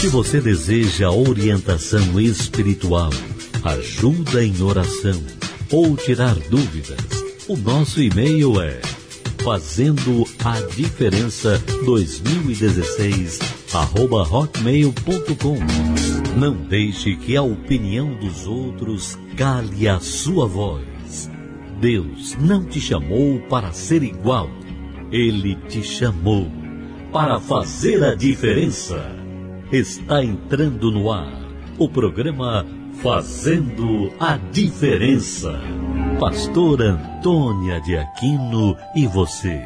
Se você deseja orientação espiritual, ajuda em oração ou tirar dúvidas, o nosso e-mail é fazendo a diferença 2016 arroba hotmail.com. Não deixe que a opinião dos outros cale a sua voz. Deus não te chamou para ser igual. Ele te chamou para fazer a diferença. Está entrando no ar o programa Fazendo a Diferença. Pastor Antônia de Aquino e você.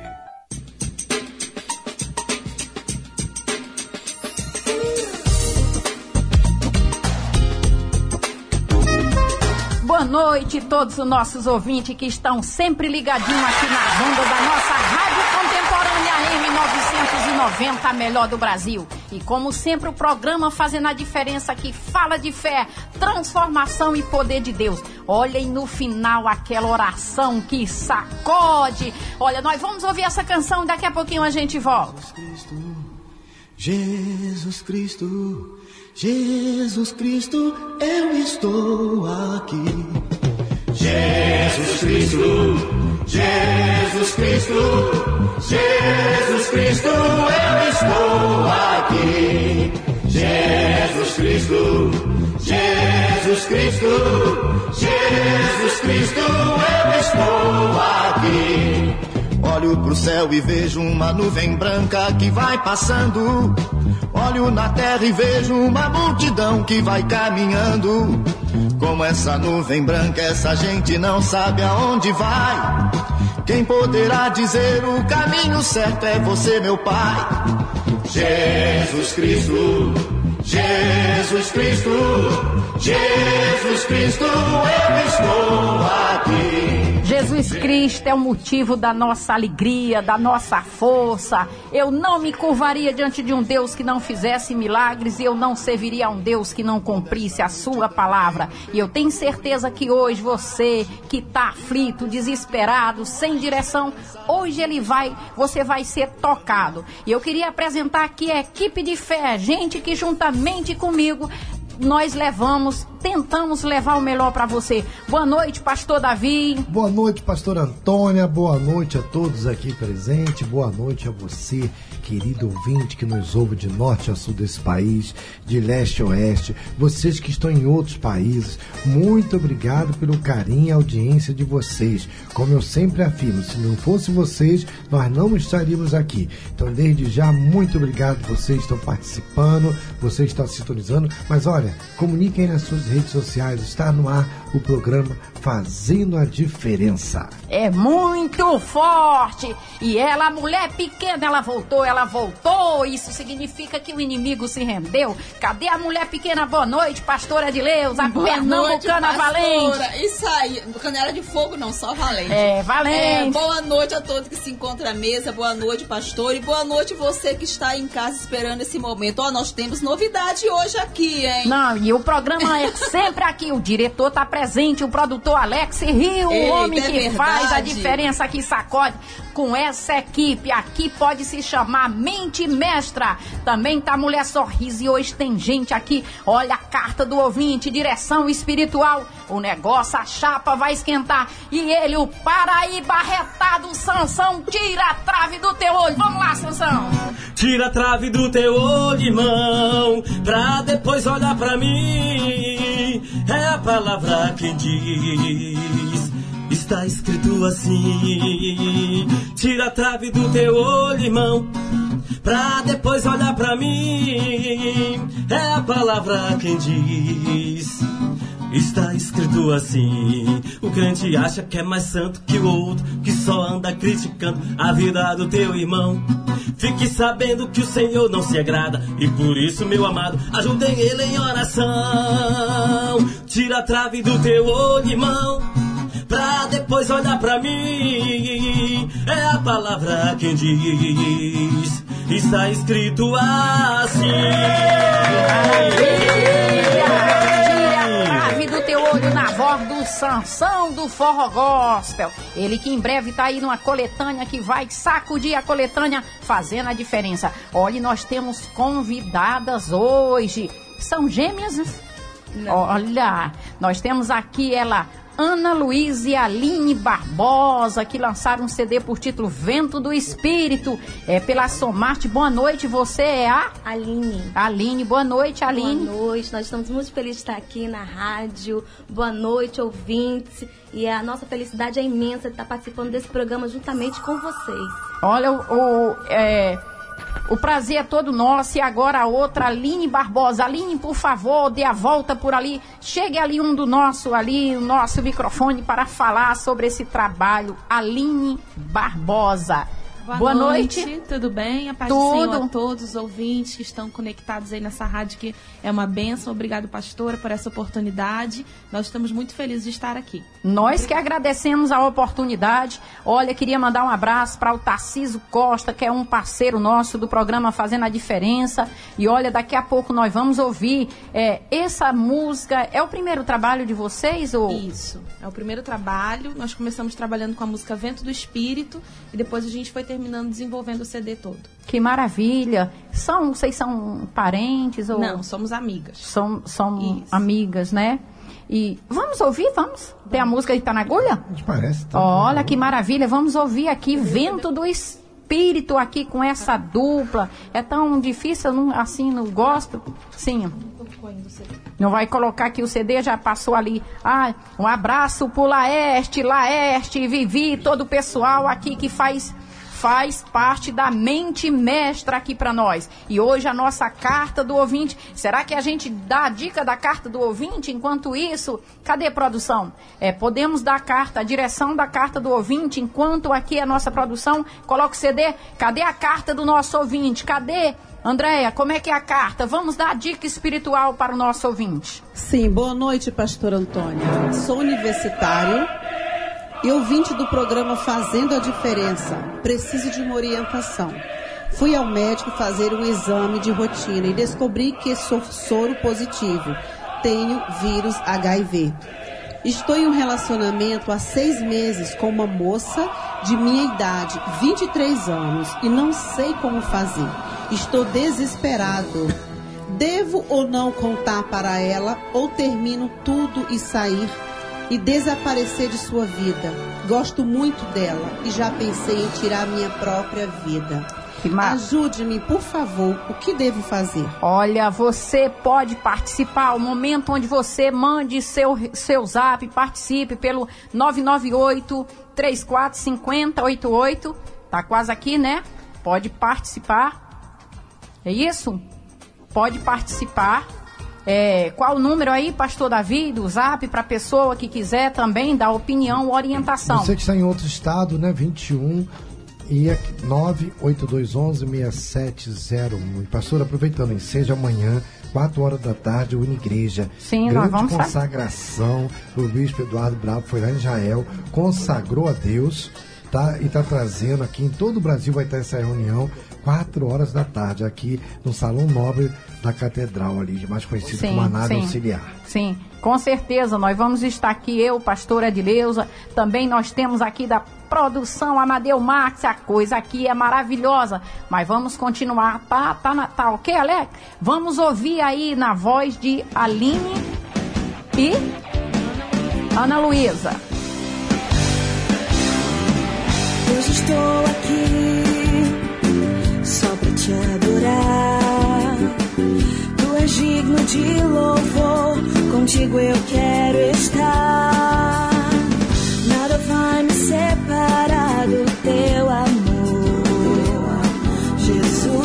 Boa noite, todos os nossos ouvintes que estão sempre ligadinhos aqui na banda da nossa Rádio Contemporânea M990, a melhor do Brasil. E como sempre, o programa fazendo a diferença que fala de fé, transformação e poder de Deus. Olhem no final aquela oração que sacode. Olha, nós vamos ouvir essa canção, daqui a pouquinho a gente volta. Jesus Cristo, Jesus Cristo, eu estou aqui. Jesus Cristo, Jesus Cristo, Jesus Cristo, eu estou aqui. Jesus Cristo, Jesus Cristo, Jesus Cristo, eu estou aqui. Olho pro céu e vejo uma nuvem branca que vai passando. Olho na terra e vejo uma multidão que vai caminhando. Como essa nuvem branca, essa gente não sabe aonde vai. Quem poderá dizer o caminho certo é você, meu Pai. Jesus Cristo, Jesus Cristo, Jesus Cristo, eu estou aqui. Jesus Cristo é o motivo da nossa alegria, da nossa força. Eu não me curvaria diante de um Deus que não fizesse milagres e eu não serviria a um Deus que não cumprisse a sua palavra. E eu tenho certeza que hoje você que está aflito, desesperado, sem direção, hoje ele vai, você vai ser tocado. E eu queria apresentar aqui a equipe de fé, gente que juntamente comigo nós levamos, tentamos levar o melhor para você. Boa noite, pastor Davi. Boa noite, pastor Antônia. Boa noite a todos aqui presentes. Boa noite a você, querido ouvinte que nos ouve de norte a sul desse país, de leste a oeste. Vocês que estão em outros países, muito obrigado pelo carinho e audiência de vocês. Como eu sempre afirmo, se não fosse vocês, nós não estaríamos aqui. Então, desde já, muito obrigado. Vocês estão participando, vocês estão sintonizando. Mas olha, comuniquem nas suas redes sociais. Está no ar o programa Fazendo a Diferença. É muito forte. E ela, a mulher pequena, ela voltou, ela voltou. Isso significa que o inimigo se rendeu. Cadê a mulher pequena? Boa noite, pastora de Leus, a Boa noite, pernambucana valente. pastora. Isso aí, canela de fogo não, só valente. É, É, valente. boa noite a todos que se encontram à mesa, boa noite, pastor, e boa noite você que está em casa esperando esse momento. Ó, nós temos novidade hoje aqui, hein? Não, e o programa é sempre aqui. O diretor tá presente, o produtor Alex Rio, o Eita, homem é que verdade. faz a diferença que sacode. Com essa equipe aqui pode se chamar Mente Mestra. Também tá Mulher Sorriso e hoje tem gente aqui. Olha a carta do ouvinte, direção espiritual. O negócio, a chapa vai esquentar. E ele, o Paraíba retado, Sansão, tira a trave do teu olho. Vamos lá, Sansão. Tira a trave do teu olho, irmão, pra depois olhar pra mim. É a palavra quem diz. Está escrito assim: Tira a trave do teu olho, irmão, pra depois olhar pra mim. É a palavra quem diz. Está escrito assim: o crente acha que é mais santo que o outro, que só anda criticando a vida do teu irmão. Fique sabendo que o Senhor não se agrada, e por isso, meu amado, ajudem ele em oração. Tira a trave do teu olho, irmão, pra depois olhar pra mim. É a palavra quem diz, está escrito assim. Tira a trave do teu olho na voz do Sansão do Forró Gospel. Ele que em breve tá aí numa coletânea que vai sacudir a coletânea fazendo a diferença. Olha, nós temos convidadas hoje. São gêmeas? Não. Olha, nós temos aqui ela, Ana Luísa e Aline Barbosa, que lançaram um CD por título Vento do Espírito, é pela Somarte. Boa noite, você é a? Aline. Aline, boa noite, Aline. Boa noite, nós estamos muito felizes de estar aqui na rádio. Boa noite, ouvintes. E a nossa felicidade é imensa de estar participando desse programa juntamente com vocês. Olha, o, o é o prazer é todo nosso. E agora a outra, Aline Barbosa. Aline, por favor, dê a volta por ali. Chegue ali um do nosso, ali, o nosso microfone para falar sobre esse trabalho. Aline Barbosa. Boa, Boa noite. noite. Tudo bem? A paz Tudo. do Senhor a todos os ouvintes que estão conectados aí nessa rádio que é uma benção. Obrigado, pastora, por essa oportunidade. Nós estamos muito felizes de estar aqui. Nós que agradecemos a oportunidade. Olha, queria mandar um abraço para o Tarciso Costa, que é um parceiro nosso do programa Fazendo a Diferença. E olha, daqui a pouco nós vamos ouvir é, essa música. É o primeiro trabalho de vocês? Ou... Isso, é o primeiro trabalho. Nós começamos trabalhando com a música Vento do Espírito e depois a gente foi ter terminando desenvolvendo o CD todo. Que maravilha! São, vocês são parentes ou Não, somos amigas. São, são amigas, né? E vamos ouvir, vamos? Tem a música de Tá na Agulha? Parece. Tá Olha que maravilha, vamos ouvir aqui Vento do Espírito aqui com essa dupla. É tão difícil, não, assim, não gosto. Sim. Não vai colocar que o CD já passou ali. Ah, um abraço pro Laeste, Laeste, Vivi, todo o pessoal aqui que faz faz parte da mente mestra aqui para nós. E hoje a nossa carta do ouvinte. Será que a gente dá a dica da carta do ouvinte? Enquanto isso, cadê produção? É, podemos dar a carta, a direção da carta do ouvinte, enquanto aqui a nossa produção coloca o CD. Cadê a carta do nosso ouvinte? Cadê? Andréia, como é que é a carta? Vamos dar a dica espiritual para o nosso ouvinte. Sim, boa noite, pastor Antônia. Sou universitário e ouvinte do programa Fazendo a Diferença, preciso de uma orientação. Fui ao médico fazer um exame de rotina e descobri que sou soro positivo. Tenho vírus HIV. Estou em um relacionamento há seis meses com uma moça de minha idade, 23 anos, e não sei como fazer. Estou desesperado. Devo ou não contar para ela ou termino tudo e sair e desaparecer de sua vida. Gosto muito dela e já pensei em tirar minha própria vida. Ajude-me, por favor. O que devo fazer? Olha, você pode participar. O momento onde você mande seu, seu zap, participe pelo 998 345088. Tá quase aqui, né? Pode participar. É isso? Pode participar é, qual o número aí, pastor Davi, do zap, para a pessoa que quiser também dar opinião, orientação? Você que está em outro estado, né? 21 e 98211-6701. E pastor, aproveitando, em seja amanhã, 4 horas da tarde, Unigreja. Sim, Grande nós vamos consagração. O bispo Eduardo Bravo foi lá em Israel, consagrou a Deus. Tá, e está trazendo aqui em todo o Brasil vai ter essa reunião 4 horas da tarde, aqui no Salão Nobre da Catedral, ali, mais conhecido sim, como a nave sim, auxiliar. Sim, com certeza. Nós vamos estar aqui, eu, pastora Edileuza. Também nós temos aqui da produção Amadeu Max. A coisa aqui é maravilhosa. Mas vamos continuar. Tá, tá, tá ok, Alex? Vamos ouvir aí na voz de Aline e Ana Luísa. Hoje estou aqui digno de louvor, contigo eu quero estar. Nada vai me separar do teu amor, Jesus.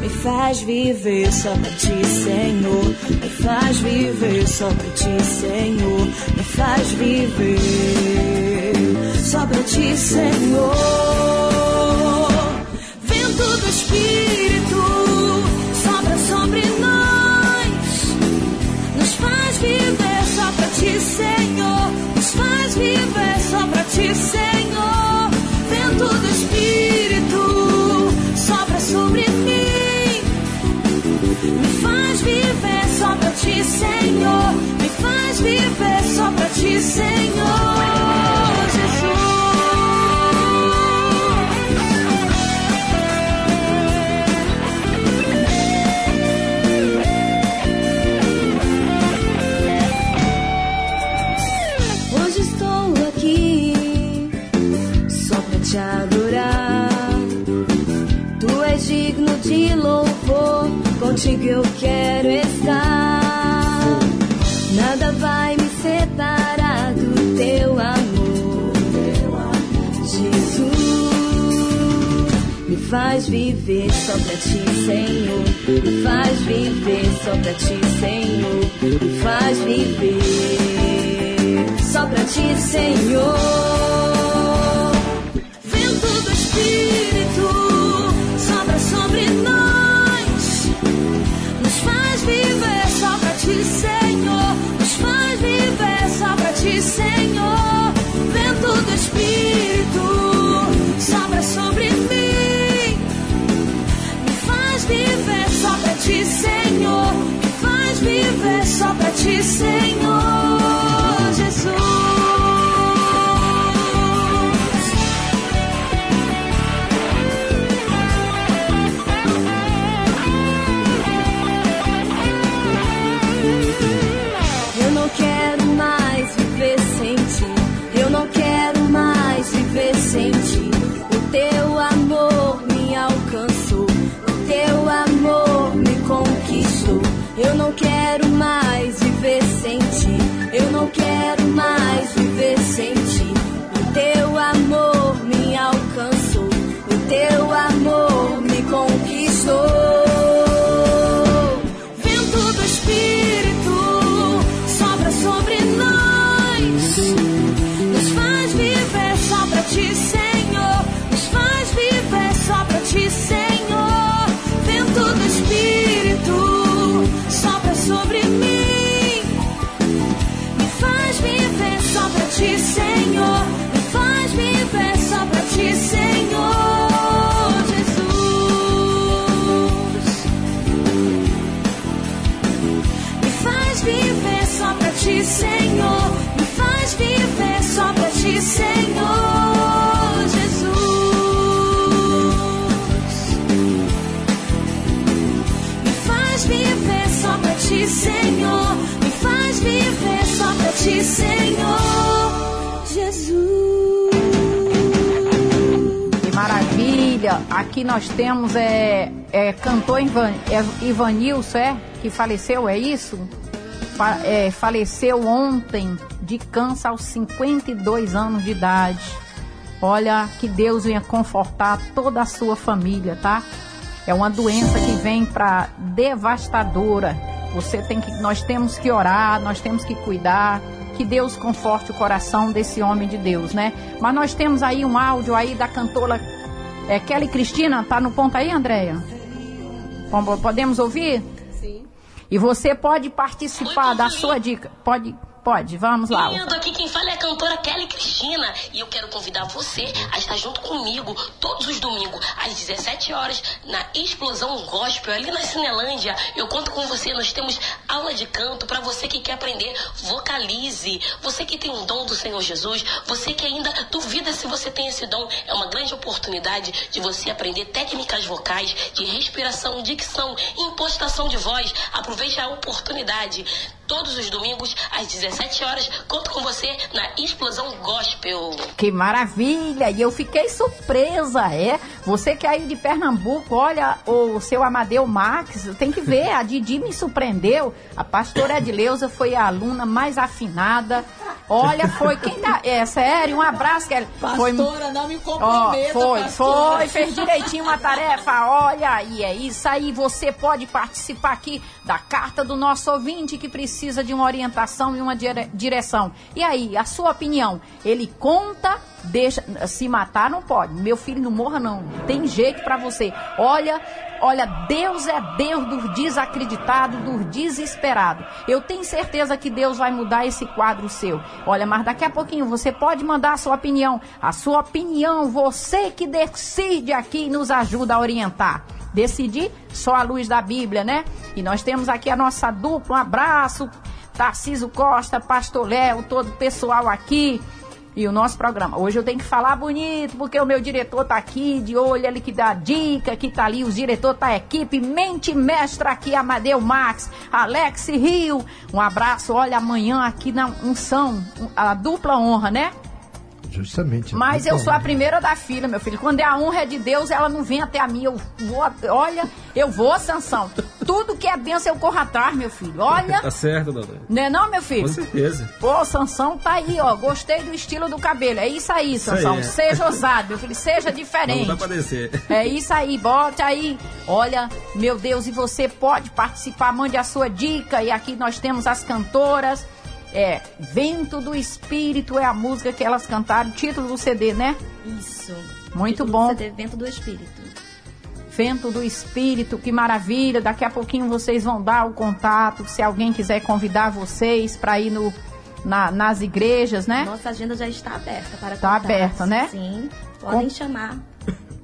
Me faz viver só pra ti, Senhor. Me faz viver só pra ti, Senhor. Me faz viver só pra ti, Senhor do Espírito Senhor, vento do Espírito, sopra sobre mim. Me faz viver só pra ti, Senhor. Me faz viver só pra ti, Senhor. te adorar. Tu és digno de louvor, contigo eu quero estar. Nada vai me separar do teu amor, Jesus. Me faz viver só pra ti, Senhor. Me faz viver só pra ti, Senhor. Me faz viver só pra ti, Senhor. Só pra ti, Senhor. Não ti, Senhor. Jesus. Que maravilha! Aqui nós temos é, é cantor Ivan, é, Ivanilson, é? Que faleceu, é isso? Fa- é, faleceu ontem de câncer aos 52 anos de idade. Olha, que Deus venha confortar toda a sua família, tá? É uma doença que vem para devastadora. Você tem que, nós temos que orar, nós temos que cuidar. Que Deus conforte o coração desse homem de Deus, né? Mas nós temos aí um áudio aí da cantora é, Kelly Cristina. Tá no ponto aí, Andréia? Podemos ouvir? Sim. E você pode participar da sua dica. Pode, pode. Vamos lá. Lindo, aqui quem fala é a cantora Kelly Cristina e eu quero convidar você a estar junto comigo todos os domingos às 17 horas na Explosão Gospel ali na Cinelândia. Eu conto com você, nós temos aula de canto para você que quer aprender, vocalize. Você que tem um dom do Senhor Jesus, você que ainda duvida se você tem esse dom, é uma grande oportunidade de você aprender técnicas vocais, de respiração, dicção, impostação de voz. Aproveite a oportunidade. Todos os domingos às 17 horas, conto com você na Explosão Gospel. Que maravilha! E eu fiquei surpresa, é? Você que é aí de Pernambuco, olha o seu Amadeu Max, tem que ver, a Didi me surpreendeu. A pastora Edileuza foi a aluna mais afinada. Olha, foi quem tá. É sério, um abraço, Kelly. Foi, Pastora, não me comprometa, foi, pastora. foi, fez direitinho uma tarefa. Olha aí, é isso aí. Você pode participar aqui da carta do nosso ouvinte que precisa de uma orientação e uma direção. E aí, a sua opinião? Ele conta, deixa. Se matar, não pode. Meu filho não morra, não. Tem jeito pra você. Olha. Olha, Deus é Deus dos desacreditados, dos desesperados. Eu tenho certeza que Deus vai mudar esse quadro seu. Olha, mas daqui a pouquinho você pode mandar a sua opinião. A sua opinião, você que decide aqui nos ajuda a orientar. Decidir só a luz da Bíblia, né? E nós temos aqui a nossa dupla. Um abraço, Tarciso Costa, Pastor Léo, todo o pessoal aqui. E o nosso programa. Hoje eu tenho que falar bonito, porque o meu diretor tá aqui, de olho, ele que dá dica, que tá ali, os diretores tá equipe, mente mestra aqui, Amadeu Max, Alex Rio. Um abraço, olha, amanhã aqui na unção, a dupla honra, né? Justamente. Mas eu Então, sou a primeira da fila, meu filho. Quando é a honra de Deus, ela não vem até a mim. Eu vou, olha, eu vou, Sansão. Tudo que é benção eu corro atrás, meu filho. Olha. tá certo, dona. Não é não, meu filho? Com certeza. Pô, Sansão tá aí, ó. Gostei do estilo do cabelo. É isso aí, Sansão. aí, é. Seja ousado, meu filho. Seja diferente. Não dá pra descer. É isso aí, bote aí. Olha, meu Deus, e você pode participar, mande a sua dica. E aqui nós temos as cantoras. É, Vento do Espírito é a música que elas cantaram, título do CD, né? Isso. Muito Título do bom. CD Vento do Espírito. Vento do Espírito, que maravilha. Daqui a pouquinho vocês vão dar o contato, se alguém quiser convidar vocês para ir no, na- nas igrejas, né? Nossa agenda já está aberta para Tá contatos. aberta, né? Sim. Podem Com- chamar.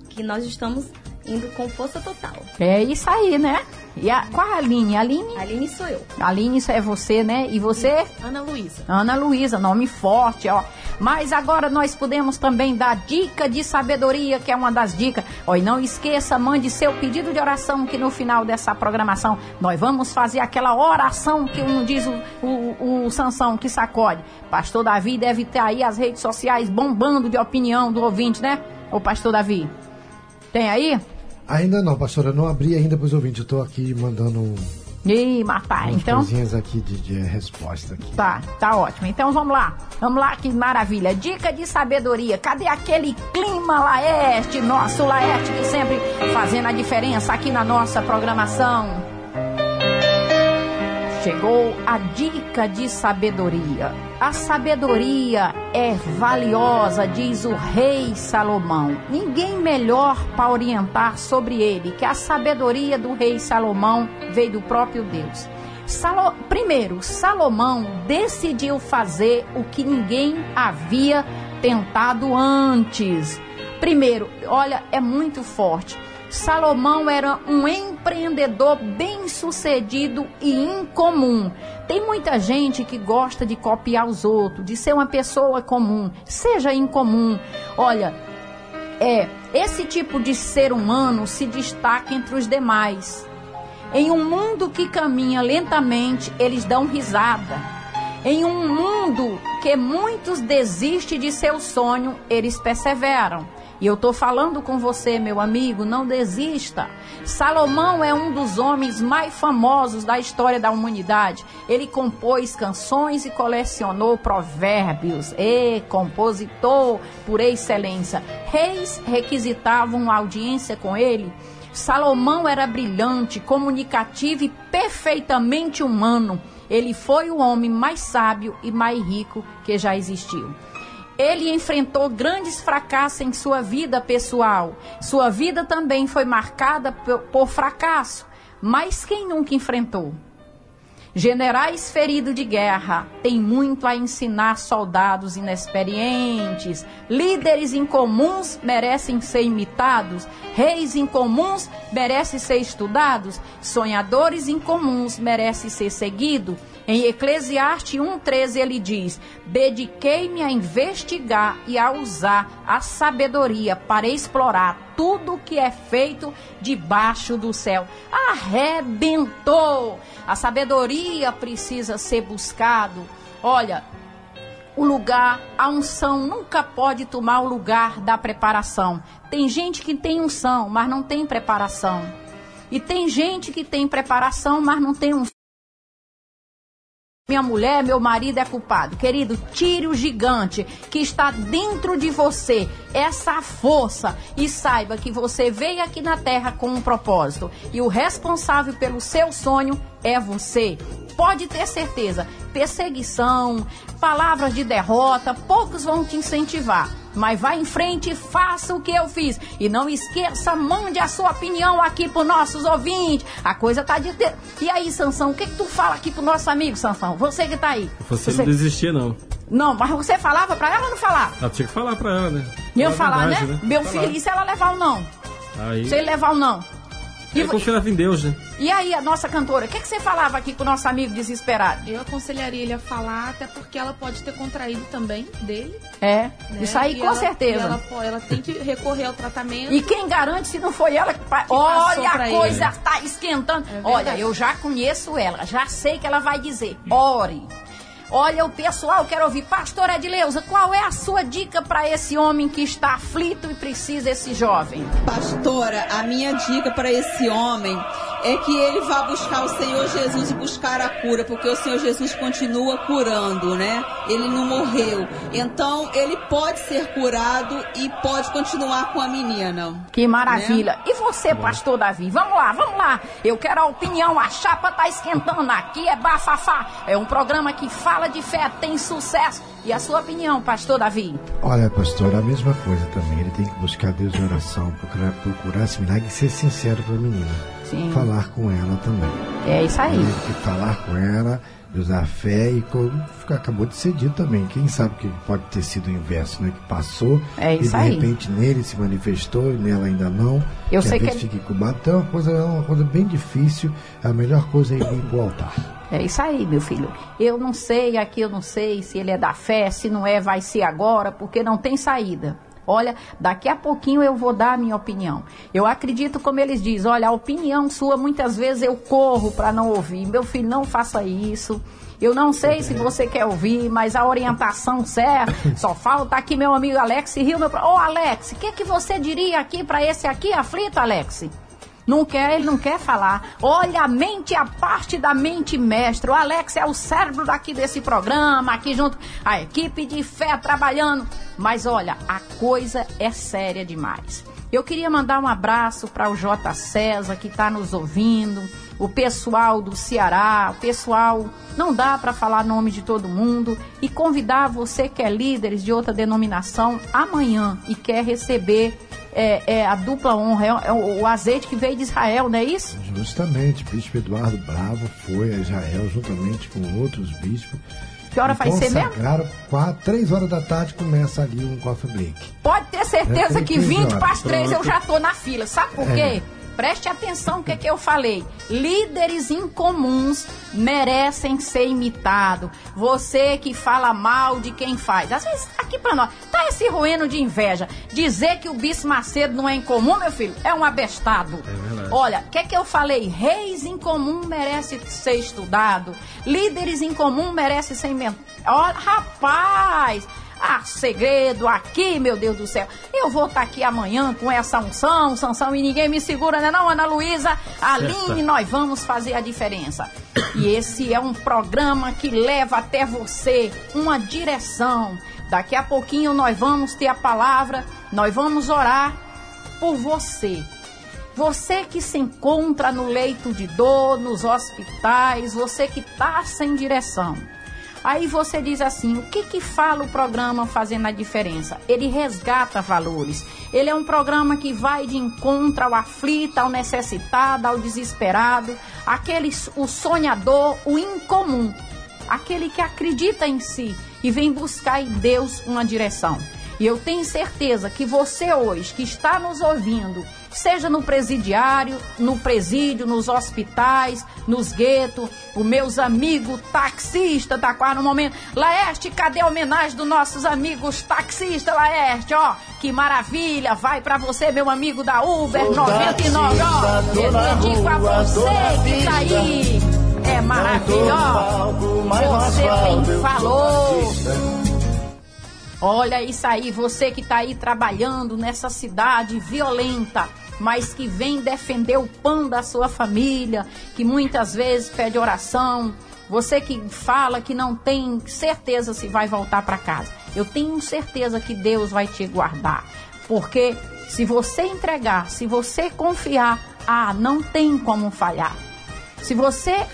Que nós estamos indo com força total. É isso aí, né? E a, qual a Aline? Aline? Aline sou eu. Aline, é você, né? E você? Ana Luísa. Ana Luísa, nome forte, ó. Mas agora nós podemos também dar dica de sabedoria, que é uma das dicas. Ó, e não esqueça, mande seu pedido de oração, que no final dessa programação nós vamos fazer aquela oração que não diz o, o, o Sansão que sacode. Pastor Davi deve ter aí as redes sociais bombando de opinião do ouvinte, né? Ô, Pastor Davi. Tem aí? Ainda não, pastora, não abri ainda para os ouvintes. Eu estou aqui mandando Ih, matar. umas Então. coisinhas aqui de, de resposta aqui. Tá, tá ótimo. Então vamos lá. Vamos lá, que maravilha. Dica de sabedoria. Cadê aquele clima Laerte, nosso Laerte, que sempre fazendo a diferença aqui na nossa programação? Chegou a dica de sabedoria. A sabedoria é valiosa, diz o rei Salomão. Ninguém melhor para orientar sobre ele que a sabedoria do rei Salomão veio do próprio Deus. Salo- Primeiro, Salomão decidiu fazer o que ninguém havia tentado antes. Primeiro, olha, é muito forte. Salomão era um empreendedor bem-sucedido e incomum. Tem muita gente que gosta de copiar os outros, de ser uma pessoa comum. Seja incomum. Olha, é, esse tipo de ser humano se destaca entre os demais. Em um mundo que caminha lentamente, eles dão risada. Em um mundo que muitos desistem de seu sonho, eles perseveram. E eu estou falando com você, meu amigo, não desista. Salomão é um dos homens mais famosos da história da humanidade. Ele compôs canções e colecionou provérbios. E compositor por excelência. Reis requisitavam audiência com ele. Salomão era brilhante, comunicativo e perfeitamente humano. Ele foi o homem mais sábio e mais rico que já existiu. Ele enfrentou grandes fracassos em sua vida pessoal. Sua vida também foi marcada por, fracasso. Mas quem nunca enfrentou? Generais feridos de guerra têm muito a ensinar soldados inexperientes. Líderes incomuns merecem ser imitados. Reis incomuns merecem ser estudados. Sonhadores incomuns merecem ser seguidos. Em Eclesiastes 1,13 ele diz: Dediquei-me a investigar e a usar a sabedoria para explorar tudo que é feito debaixo do céu. Arrebentou! A sabedoria precisa ser buscado. Olha, o lugar, a unção nunca pode tomar o lugar da preparação. Tem gente que tem unção, mas não tem preparação. E tem gente que tem preparação, mas não tem unção. Minha mulher, meu marido é culpado. Querido, tire o gigante que está dentro de você, essa força, e saiba que você veio aqui na terra com um propósito. E o responsável pelo seu sonho é você. Pode ter certeza, perseguição, palavras de derrota, poucos vão te incentivar. Mas vá em frente e faça o que eu fiz. E não esqueça, mande a sua opinião aqui para nossos ouvintes. A coisa tá de. ter- E aí, Sansão, o que, que tu fala aqui pro nosso amigo, Sansão? Você que tá aí. Você não desistia, não. Não, mas você falava pra ela ou não falava? Ela tinha que falar pra ela, né? Falar a falar, verdade, né? Meu Falar. filho, e se ela levar ou não? Aí. Se ele levar ou não? E, Eu confiava em Deus, né? e aí, a nossa cantora, o que, que você falava aqui com o nosso amigo desesperado? Eu aconselharia ele a falar, até porque ela pode ter contraído também dele. É, né? isso aí E com ela- certeza. Ela, pô, ela tem que recorrer ao tratamento. E quem garante se não foi ela que. Que Olha, a ele. coisa tá esquentando. É Olha, eu já conheço ela, já sei que ela vai dizer. Ore. Olha, o pessoal quer ouvir. Pastor Edileuza, qual é a sua dica para esse homem que está aflito e precisa esse jovem? Pastora, a minha dica para esse homem é que ele vá buscar o Senhor Jesus e buscar a cura, porque o Senhor Jesus continua curando, né? Ele não morreu. Então, ele pode ser curado e pode continuar com a menina. Que maravilha. Né? E você, pastor Davi? Vamos lá, vamos lá. Eu quero a opinião. A chapa tá esquentando. Aqui é bafafá. É um programa que fala de fé, tem sucesso. E a sua opinião, pastor Davi? Olha, pastor, a mesma coisa também. Ele tem que buscar Deus em oração, procurar, procurar esse milagre e ser sincero para a menina. Sim. falar com ela também. É isso aí. Tem que falar com ela, usar fé e como acabou de ser dito também. Quem sabe que pode ter sido o inverso, né? Que passou é e de aí. repente nele se manifestou e nela ainda não. Eu que sei que fica incubado. Então é uma coisa, é uma coisa bem difícil. A melhor coisa é ir para o altar. É isso aí, meu filho. Eu não sei, aqui eu não sei se ele é da fé, se não é, vai ser agora, porque não tem saída. Olha, daqui a pouquinho eu vou dar a minha opinião. Eu acredito, como eles dizem, olha, a opinião sua, muitas vezes eu corro para não ouvir. Meu filho, não faça isso. Eu não sei se você quer ouvir, mas a orientação certa. Só falta aqui meu amigo Alex Rio. Meu... Ô, oh, Alex, o que, que você diria aqui para esse aqui aflito, Alex? Não quer, ele não quer falar. Olha, a mente a parte da mente mestre. O Alex é o cérebro daqui desse programa, aqui junto a equipe de fé trabalhando. Mas olha, a coisa é séria demais. Eu queria mandar um abraço para o J. César que está nos ouvindo, o pessoal do Ceará, o pessoal, não dá para falar nome de todo mundo e convidar você que é líderes de outra denominação amanhã e quer receber é, é, a dupla honra, é, é o, o, azeite que veio de Israel, não é isso? Justamente, o bispo Eduardo Bravo foi a Israel juntamente com outros bispos. Que hora vai ser mesmo? Quatro, três horas da tarde começa ali um coffee break. Pode ter certeza que 20 para as três eu já tô na fila. Sabe por quê? Preste atenção o que, é que eu falei. Líderes incomuns merecem ser imitados. Você que fala mal de quem faz. Às vezes, aqui para nós, tá esse ruíno de inveja. Dizer que o Bispo Macedo não é incomum, meu filho, é um abestado. É Olha, o que, é que eu falei? Reis incomum merece ser estudado. Líderes incomum merece ser inventado. Olha, rapaz! Ah, segredo aqui, meu Deus do céu. Eu vou estar tá aqui amanhã com essa unção, Sansão, e ninguém me segura, né não, Ana Luísa? Aline, nós vamos fazer a diferença. E esse é um programa que leva até você uma direção. Daqui a pouquinho nós vamos ter a palavra, nós vamos orar por você. Você que se encontra no leito de dor, nos hospitais, você que está sem direção. Aí você diz assim: o que que fala o programa Fazendo a Diferença? Ele resgata valores. Ele é um programa que vai de encontro ao aflito, ao necessitado, ao desesperado, aquele o sonhador, o incomum, aquele que acredita em si e vem buscar em Deus uma direção. E eu tenho certeza que você hoje que está nos ouvindo seja no presidiário, no presídio, nos hospitais, nos guetos, os meus amigos taxistas, tá quase no momento. Laerte, cadê a homenagem dos nossos amigos taxistas, Laerte? Ó, que maravilha, vai para você, meu amigo da Uber 99, ó. Eu dedico a você que tá aí. É maravilhoso. Você quem falou. Olha isso aí, você que está aí trabalhando nessa cidade violenta mas que vem defender o pão da sua família, que muitas vezes pede oração, você que fala que não tem certeza se vai voltar para casa. Eu tenho certeza que Deus vai te guardar, porque se você entregar, se você confiar, ah, não tem como falhar. Se você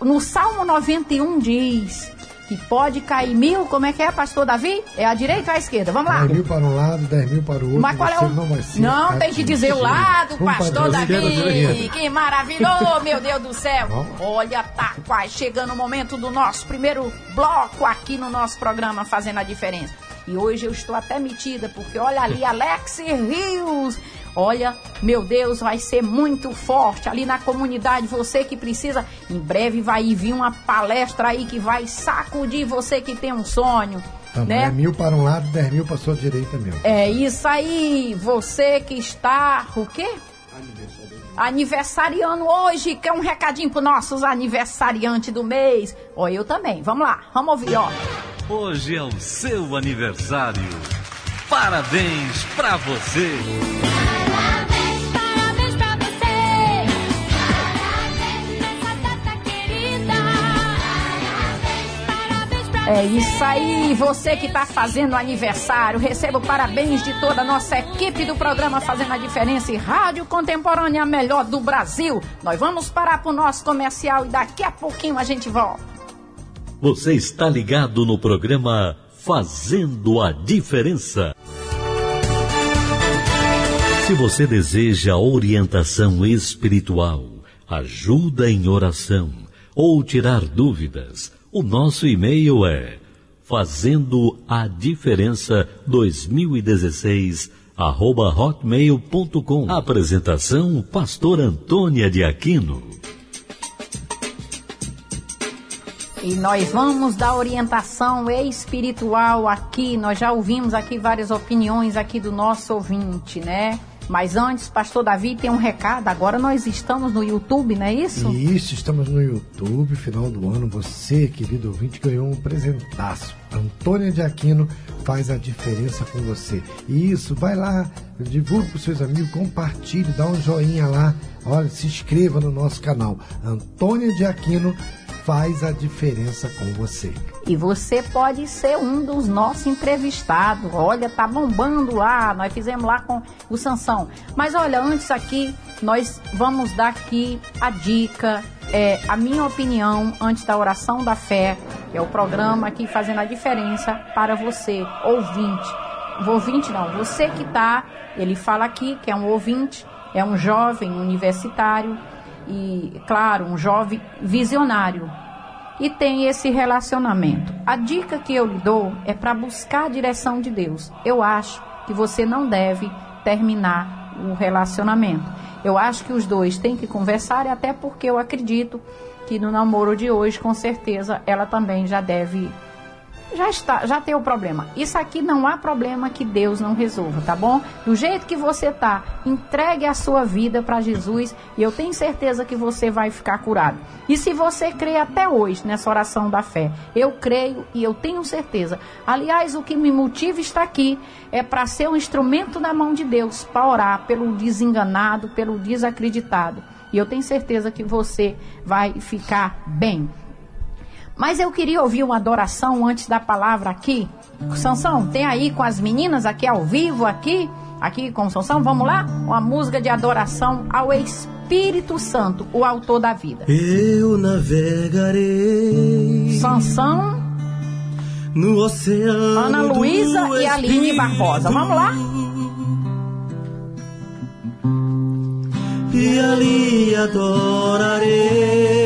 no Salmo 91 diz: que pode cair mil, como é que é, pastor Davi? É a direita ou a esquerda? Vamos lá. 10 mil para um lado, 10 mil para o outro. Mas qual é o... Não, vai ser não tem que dizer o lado, pastor Davi. Que maravilhoso, meu Deus do céu. Olha, tá quase chegando o momento do nosso primeiro bloco aqui no nosso programa Fazendo a Diferença. E hoje eu estou até metida, porque olha ali, Alex Rios Olha, meu Deus, vai ser muito forte ali na comunidade. Você que precisa, em breve vai vir uma palestra aí que vai sacudir você que tem um sonho. Também né? é mil para um lado, dez mil para a sua direita mesmo. É isso aí. Você que está. O quê? Aniversariando hoje, quer um recadinho para nossos aniversariantes do mês? Ó, eu também. Vamos lá, vamos ouvir, ó. Hoje é o seu aniversário. Parabéns para você. É isso aí, você que está fazendo aniversário, receba parabéns de toda a nossa equipe do programa Fazendo a Diferença e Rádio Contemporânea Melhor do Brasil. Nós vamos parar para o nosso comercial e daqui a pouquinho a gente volta. Você está ligado no programa Fazendo a Diferença. Se você deseja orientação espiritual, ajuda em oração ou tirar dúvidas, o nosso e-mail é fazendo a diferença 2016 arroba hotmail.com. Apresentação Pastor Antônia de Aquino. E nós vamos dar orientação espiritual aqui. Nós já ouvimos aqui várias opiniões aqui do nosso ouvinte, né? Mas antes, pastor Davi tem um recado. Agora nós estamos no YouTube, não é isso? Isso, estamos no YouTube. Final do ano, você, querido ouvinte, ganhou um presentaço. Antônia de Aquino faz a diferença com você. Isso, vai lá, divulgue para os seus amigos, compartilhe, dá um joinha lá. Olha, se inscreva no nosso canal. Antônia de Aquino faz a diferença com você. E você pode ser um dos nossos entrevistados. Olha, tá bombando lá. Nós fizemos lá com o Sansão. Mas olha, antes aqui, nós vamos dar aqui a dica, é, a minha opinião antes da oração da fé, que é o programa aqui fazendo a diferença para você, ouvinte. Ouvinte não, você que tá, ele fala aqui que é um ouvinte, é um jovem universitário e, claro, um jovem visionário e tem esse relacionamento. A dica que eu lhe dou é para buscar a direção de Deus. Eu acho que você não deve terminar o relacionamento. Eu acho que os dois têm que conversar, até porque eu acredito que no namoro de hoje, com certeza, ela também já deve já está, já tem o problema. Isso aqui não há problema que Deus não resolva, tá bom? Do jeito que você tá, entregue a sua vida para Jesus e eu tenho certeza que você vai ficar curado. E se você crê até hoje nessa oração da fé, eu creio e eu tenho certeza. Aliás, o que me motiva estar aqui é para ser um instrumento na mão de Deus, para orar pelo desenganado, pelo desacreditado. E eu tenho certeza que você vai ficar bem. Mas eu queria ouvir uma adoração antes da palavra aqui. Sansão, tem aí com as meninas aqui ao vivo, aqui, aqui com Sansão, vamos lá? Uma música de adoração ao Espírito Santo, o autor da vida. Eu navegarei. Sansão. No oceano. Ana Luísa e Aline Barbosa. Vamos lá? E ali adorarei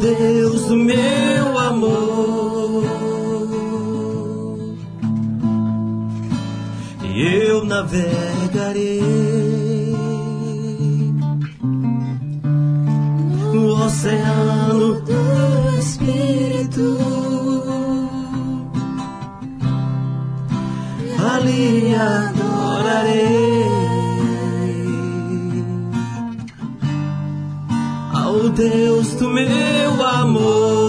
Deus do meu amor. E eu navegarei no oceano do Espírito. Ali adorarei. ao Deus meu amor.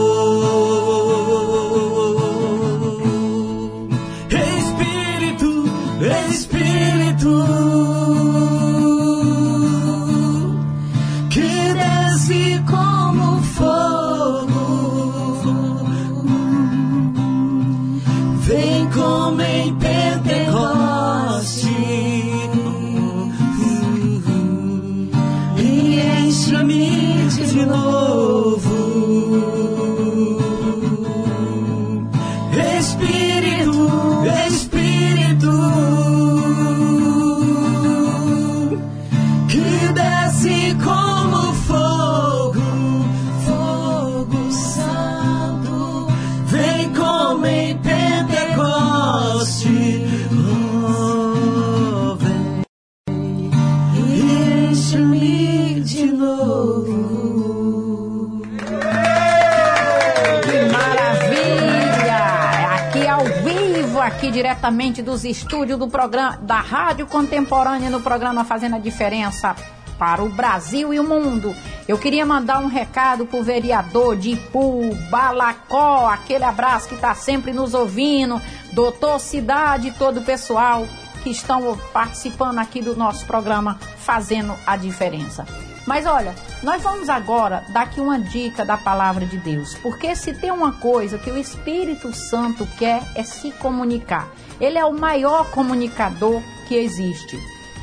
Diretamente dos estúdios do programa da Rádio Contemporânea no programa Fazendo a Diferença para o Brasil e o mundo. Eu queria mandar um recado pro vereador de Ipu, Balacó, aquele abraço que está sempre nos ouvindo, doutor Cidade todo o pessoal que estão participando aqui do nosso programa Fazendo a Diferença. Mas olha, nós vamos agora dar aqui uma dica da palavra de Deus, porque se tem uma coisa que o Espírito Santo quer é se comunicar. Ele é o maior comunicador que existe.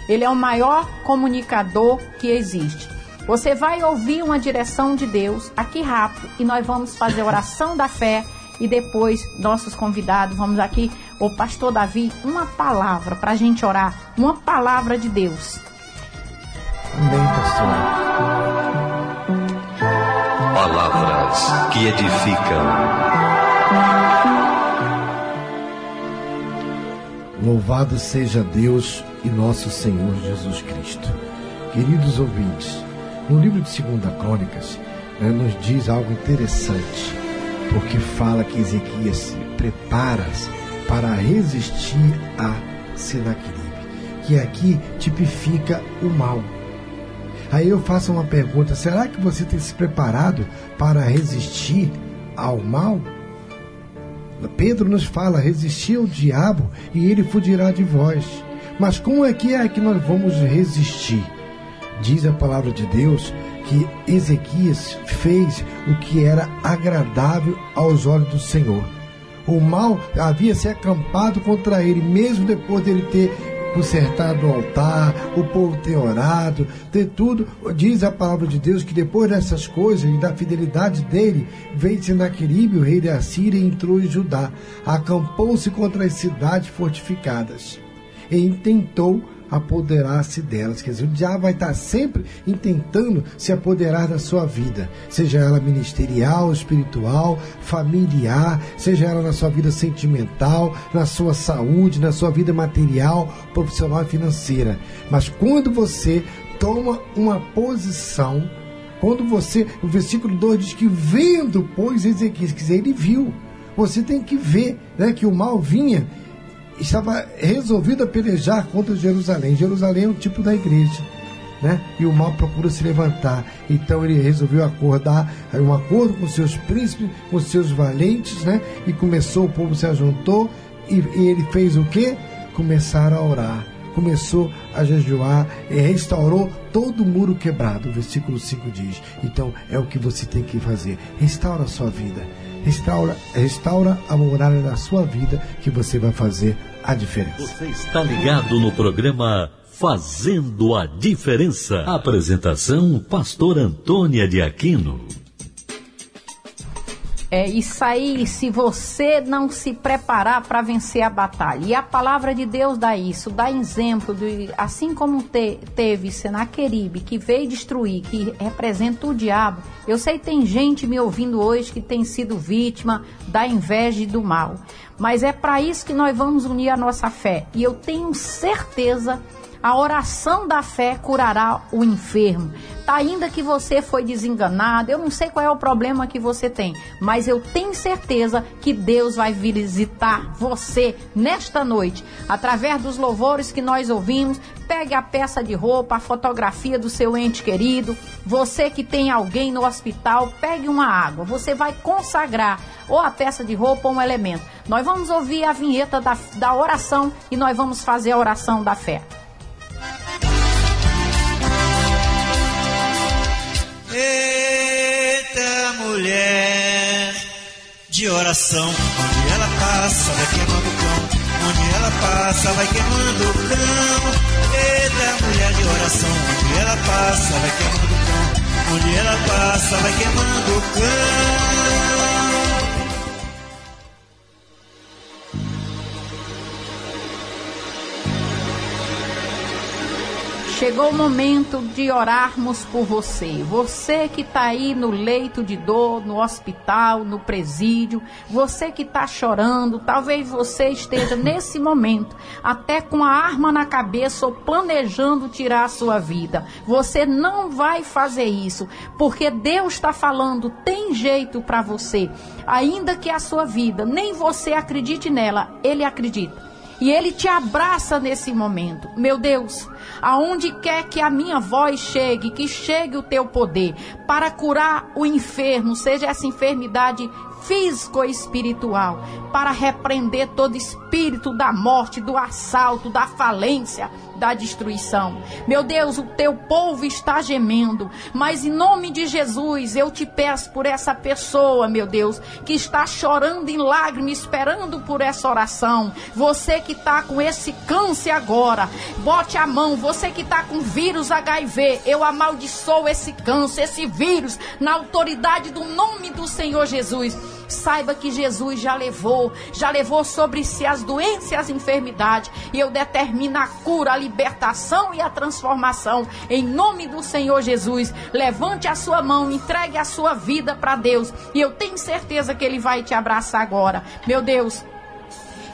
Ele é o maior comunicador que existe. Você vai ouvir uma direção de Deus aqui rápido e nós vamos fazer oração da fé e depois nossos convidados vamos aqui o pastor Davi uma palavra para a gente orar, uma palavra de Deus. Amém, pastor. Palavras que edificam. Louvado seja Deus e nosso Senhor Jesus Cristo. Queridos ouvintes, no livro de 2 Crônicas, né, nos diz algo interessante, porque fala que Ezequias se prepara para resistir a Senaqueribe, que aqui tipifica o mal. Aí eu faço uma pergunta: será que você tem se preparado para resistir ao mal? Pedro nos fala: resistir ao diabo e ele fugirá de vós. Mas como é que é que nós vamos resistir? Diz a palavra de Deus que Ezequias fez o que era agradável aos olhos do Senhor. O mal havia se acampado contra ele, mesmo depois dele ter consertado o altar, o povo ter orado, ter tudo. Diz a palavra de Deus que depois dessas coisas e da fidelidade dele, veio Senaqueribe, o rei da Síria, e entrou em Judá. Acampou-se contra as cidades fortificadas e intentou apoderar-se delas. Quer dizer, o diabo vai estar sempre intentando se apoderar da sua vida, seja ela ministerial, espiritual, familiar, seja ela na sua vida sentimental, na sua saúde, na sua vida material, profissional e financeira. Mas quando você toma uma posição, quando você, o versículo 2 diz que vendo, pois Ezequias, quer dizer, ele viu. Você tem que ver né, que o mal vinha estava resolvido a pelejar contra Jerusalém. Jerusalém é um tipo da igreja. Né? E o mal procura se levantar. Então ele resolveu acordar um acordo com seus príncipes, com seus valentes, né? E começou, o povo se ajuntou e, e ele fez o quê? Começaram a orar. Começou a jejuar e restaurou todo o muro quebrado. O versículo 5 diz. Então é o que você tem que fazer. Restaura a sua vida Restaura, restaura a morada da sua vida que você vai fazer a diferença. Você está ligado no programa Fazendo a Diferença. Apresentação Pastor Antônia de Aquino. É isso aí, se você não se preparar para vencer a batalha. E a palavra de Deus dá isso, dá exemplo de assim como te, teve Senaqueribe que veio destruir, que representa o diabo. Eu sei tem gente me ouvindo hoje que tem sido vítima da inveja e do mal. Mas é para isso que nós vamos unir a nossa fé. E eu tenho certeza a oração da fé curará o enfermo. Tá, ainda que você foi desenganado, eu não sei qual é o problema que você tem, mas eu tenho certeza que Deus vai visitar você nesta noite, através dos louvores que nós ouvimos. Pegue a peça de roupa, a fotografia do seu ente querido. Você que tem alguém no hospital, pegue uma água. Você vai consagrar ou a peça de roupa ou um elemento. Nós vamos ouvir a vinheta da, da oração e nós vamos fazer a oração da fé. Eita mulher de oração, onde ela passa vai queimando o cão, onde ela passa vai queimando o cão. Eita mulher de oração, onde ela passa vai queimando o cão, onde ela passa vai queimando o cão. Chegou o momento de orarmos por você. Você que está aí no leito de dor, no hospital, no presídio, você que está chorando, talvez você esteja nesse momento até com a arma na cabeça ou planejando tirar a sua vida. Você não vai fazer isso, porque Deus está falando, tem jeito para você. Ainda que a sua vida, nem você acredite nela, Ele acredita. E ele te abraça nesse momento. Meu Deus, aonde quer que a minha voz chegue, que chegue o teu poder para curar o enfermo, seja essa enfermidade físico e espiritual, para repreender todo espírito da morte, do assalto, da falência, da destruição. Meu Deus, o teu povo está gemendo, mas em nome de Jesus eu te peço por essa pessoa, meu Deus, que está chorando em lágrimas, esperando por essa oração. Você que está com esse câncer agora, bote a mão. Você que está com vírus HIV, eu amaldiçoo esse câncer, esse vírus, na autoridade do nome do Senhor Jesus. Saiba que Jesus já levou, já levou sobre si as doenças e as enfermidades. E eu determino a cura, a libertação e a transformação. Em nome do Senhor Jesus. Levante a sua mão, entregue a sua vida para Deus. E eu tenho certeza que Ele vai te abraçar agora. Meu Deus,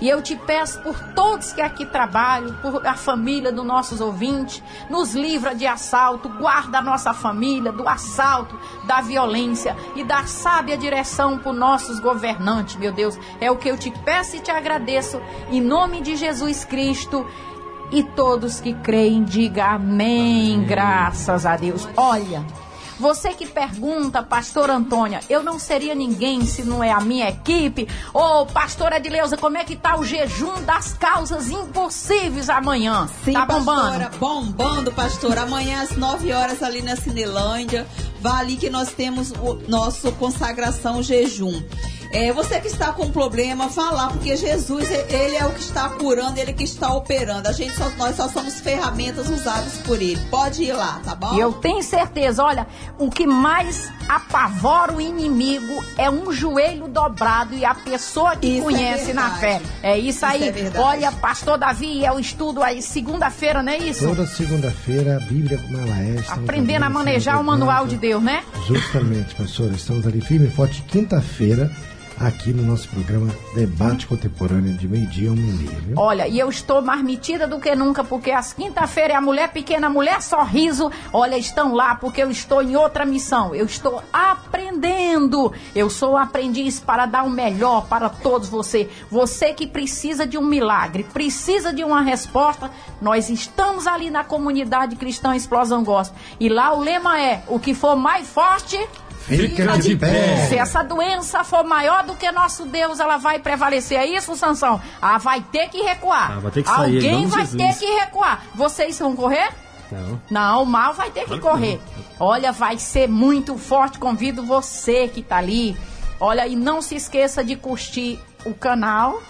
e eu te peço por todos que aqui trabalham, por a família dos nossos ouvintes, nos livra de assalto, guarda a nossa família do assalto, da violência e da sábia direção para nossos governantes, meu Deus. É o que eu te peço e te agradeço, em nome de Jesus Cristo. E todos que creem, diga amém, amém. graças a Deus. Olha. Você que pergunta, pastor Antônia, eu não seria ninguém se não é a minha equipe. Ô, oh, pastora Edileuza, como é que tá o jejum das causas impossíveis amanhã? Sim, tá bombando? Pastora, bombando, pastor. Amanhã às 9 horas ali na Cinelândia. Vá ali que nós temos o nosso consagração jejum. É, você que está com problema, falar, porque Jesus, ele é o que está curando, ele que está operando. A gente só, nós só somos ferramentas usadas por ele. Pode ir lá, tá bom? E eu tenho certeza, olha, o que mais apavora o inimigo é um joelho dobrado e a pessoa que isso é conhece é na fé. É isso, isso aí. É olha, pastor Davi, é o estudo aí, segunda-feira, não é isso? Toda segunda-feira, a Bíblia como ela é. Aprendendo a manejar o manual de Deus, né? Justamente, pastor. Estamos ali firme e forte. Quinta-feira aqui no nosso programa Debate Contemporâneo de meio-dia um meio. Olha, e eu estou mais metida do que nunca, porque às quinta-feira é a mulher pequena, a mulher sorriso, olha, estão lá porque eu estou em outra missão. Eu estou aprendendo. Eu sou aprendiz para dar o melhor para todos você. Você que precisa de um milagre, precisa de uma resposta, nós estamos ali na comunidade cristã Explosão Gospel. E lá o lema é: o que for mais forte Fica de pé. Se essa doença for maior do que nosso Deus, ela vai prevalecer. É isso, Sansão? Ah, vai ter que recuar. Ah, vai ter que sair, Alguém vai Jesus. ter que recuar. Vocês vão correr? Não. Não, o mal vai ter que correr. Olha, vai ser muito forte. Convido você que está ali. Olha, e não se esqueça de curtir o canal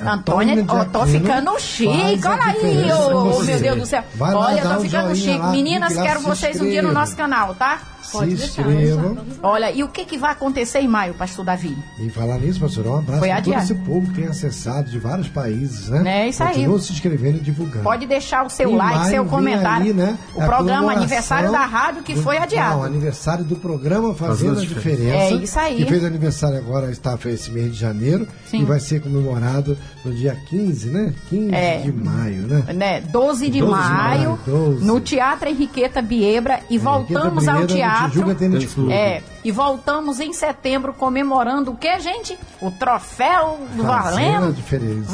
Antônia, oh, tô ficando chique. Olha aí, oh, meu Deus do céu. Vai Olha, lá, tô ficando chique. Lá, Meninas, quero vocês um dia no nosso canal, tá? Pode se inscrevam. Olha, e o que, que vai acontecer em maio, pastor Davi? E falar nisso, pastor, um abraço para todo esse povo que tem acessado de vários países, né? É isso aí. Continua se inscrevendo e divulgando. Pode deixar o seu em like, maio, seu comentário. Ali, né, o programa aniversário da rádio que do, foi adiado. Não, aniversário do programa Fazendo a Diferença. É isso aí. Que fez aniversário agora, está esse mês de janeiro. Sim. E vai ser comemorado no dia 15, né? 15 é, de maio, né? né? 12 de 12 maio, de maio 12. no Teatro Henriqueta Biebra. E voltamos ao teatro. É, e voltamos em setembro comemorando o que, gente? O troféu do Valendo.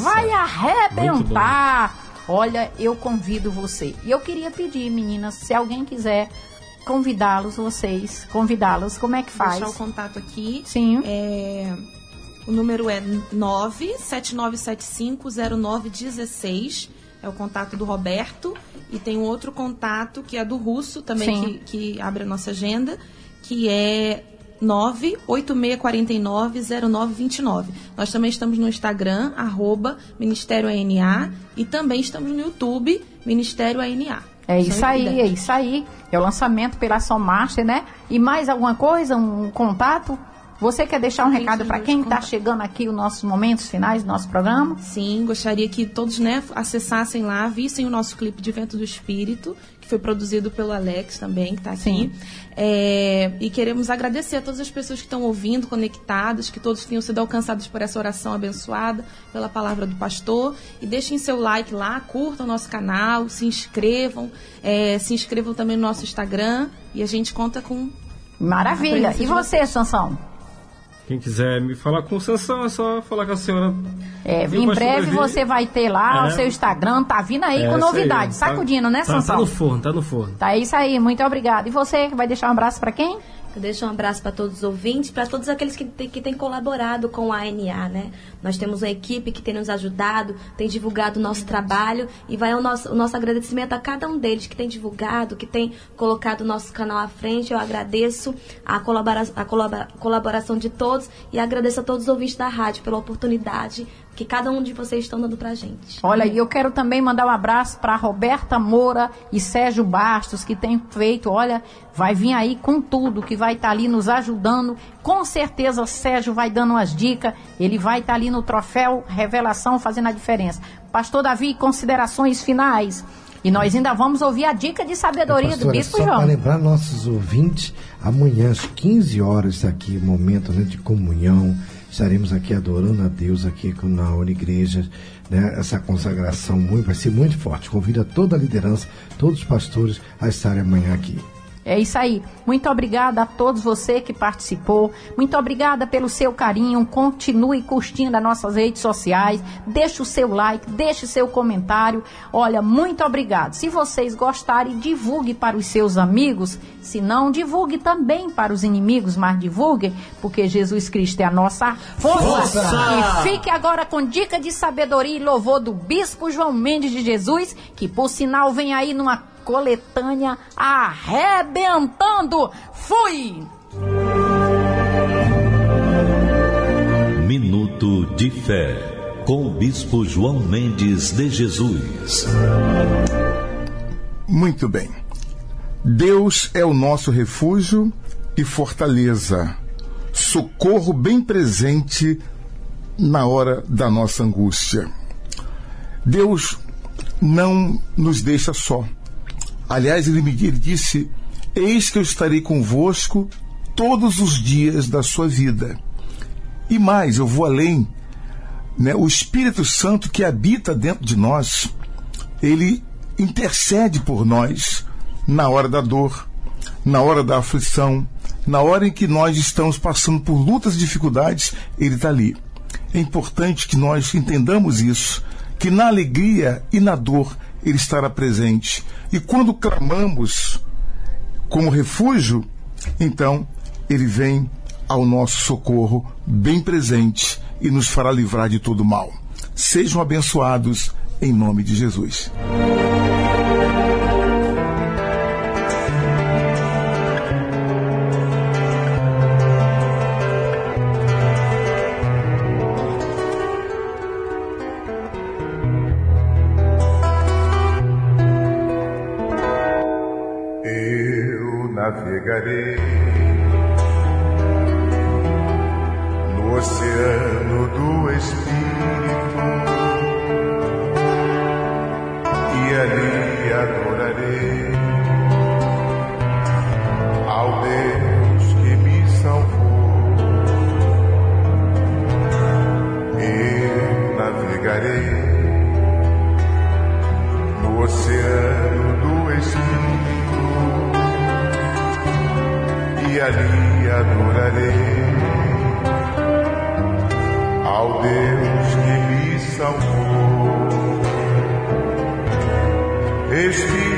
Vai arrebentar. Olha, eu convido você. E eu queria pedir, meninas, se alguém quiser convidá-los, vocês, convidá-los, como é que faz? Deixar o contato aqui. Sim. É, o número é 979750916. É o contato do Roberto. E tem um outro contato que é do Russo, também, que, que abre a nossa agenda, que é 986490929. Nós também estamos no Instagram, arroba Ministério ANA, e também estamos no YouTube, Ministério ANA. É isso aí, é isso aí. É o lançamento pela Ação Master, né? E mais alguma coisa, um contato? Você quer deixar um recado para quem está chegando aqui os nossos momentos finais do nosso programa? Sim, gostaria que todos né, acessassem lá, vissem o nosso clipe de Vento do Espírito, que foi produzido pelo Alex também, que está aqui. É, e queremos agradecer a todas as pessoas que estão ouvindo, conectadas, que todos tenham sido alcançados por essa oração abençoada, pela palavra do pastor. E deixem seu like lá, curtam o nosso canal, se inscrevam, é, se inscrevam também no nosso Instagram e a gente conta com. Maravilha! E você, Sansão? Quem quiser me falar com Sansão, é só falar com a senhora. É, em breve você vai ter lá é. o seu Instagram, tá vindo aí é, com novidade, aí, tá sacudindo, tá, né, tá, Sansão? Tá no forno, tá no forno. Tá isso aí, muito obrigado. E você vai deixar um abraço para quem? Eu deixo um abraço para todos os ouvintes, para todos aqueles que, têm- que têm colaborado com a ANA, né? Nós temos uma equipe que tem nos ajudado, tem divulgado o nosso trabalho e vai o nosso, o nosso agradecimento a cada um deles que tem divulgado, que tem colocado o nosso canal à frente. Eu agradeço a, colabora, a colabora- colaboração de todos e agradeço a todos os ouvintes da rádio pela oportunidade que cada um de vocês estão dando pra gente. Olha, e eu quero também mandar um abraço para Roberta Moura e Sérgio Bastos, que tem feito, olha, vai vir aí com tudo, que vai estar ali nos ajudando. Com certeza, Sérgio vai dando umas dicas, ele vai estar ali no troféu Revelação fazendo a diferença. Pastor Davi, considerações finais. E nós ainda vamos ouvir a dica de sabedoria do Pastora, Bispo só para João. lembrar nossos ouvintes, amanhã às 15 horas aqui, momento né, de comunhão, estaremos aqui adorando a Deus aqui na Unigreja, né, essa consagração muito, vai ser muito forte. Convido a toda a liderança, todos os pastores a estarem amanhã aqui. É isso aí. Muito obrigada a todos você que participou. Muito obrigada pelo seu carinho. Continue curtindo as nossas redes sociais. Deixe o seu like, deixe o seu comentário. Olha, muito obrigado. Se vocês gostarem, divulgue para os seus amigos. Se não, divulgue também para os inimigos, mas divulgue, porque Jesus Cristo é a nossa força. Força! E fique agora com dica de sabedoria e louvor do Bispo João Mendes de Jesus, que por sinal vem aí numa coletânea arrebentando. Fui! Minuto de Fé, com o Bispo João Mendes de Jesus. Muito bem. Deus é o nosso refúgio e fortaleza, socorro bem presente na hora da nossa angústia. Deus não nos deixa só. Aliás, ele me disse: Eis que eu estarei convosco todos os dias da sua vida. E mais, eu vou além. Né? O Espírito Santo que habita dentro de nós, ele intercede por nós na hora da dor, na hora da aflição, na hora em que nós estamos passando por lutas e dificuldades, ele está ali. É importante que nós entendamos isso, que na alegria e na dor ele estará presente. E quando clamamos como refúgio, então ele vem ao nosso socorro bem presente e nos fará livrar de todo mal. Sejam abençoados em nome de Jesus. Navegarei ali adorarei ao Deus que me salvou. Espírito,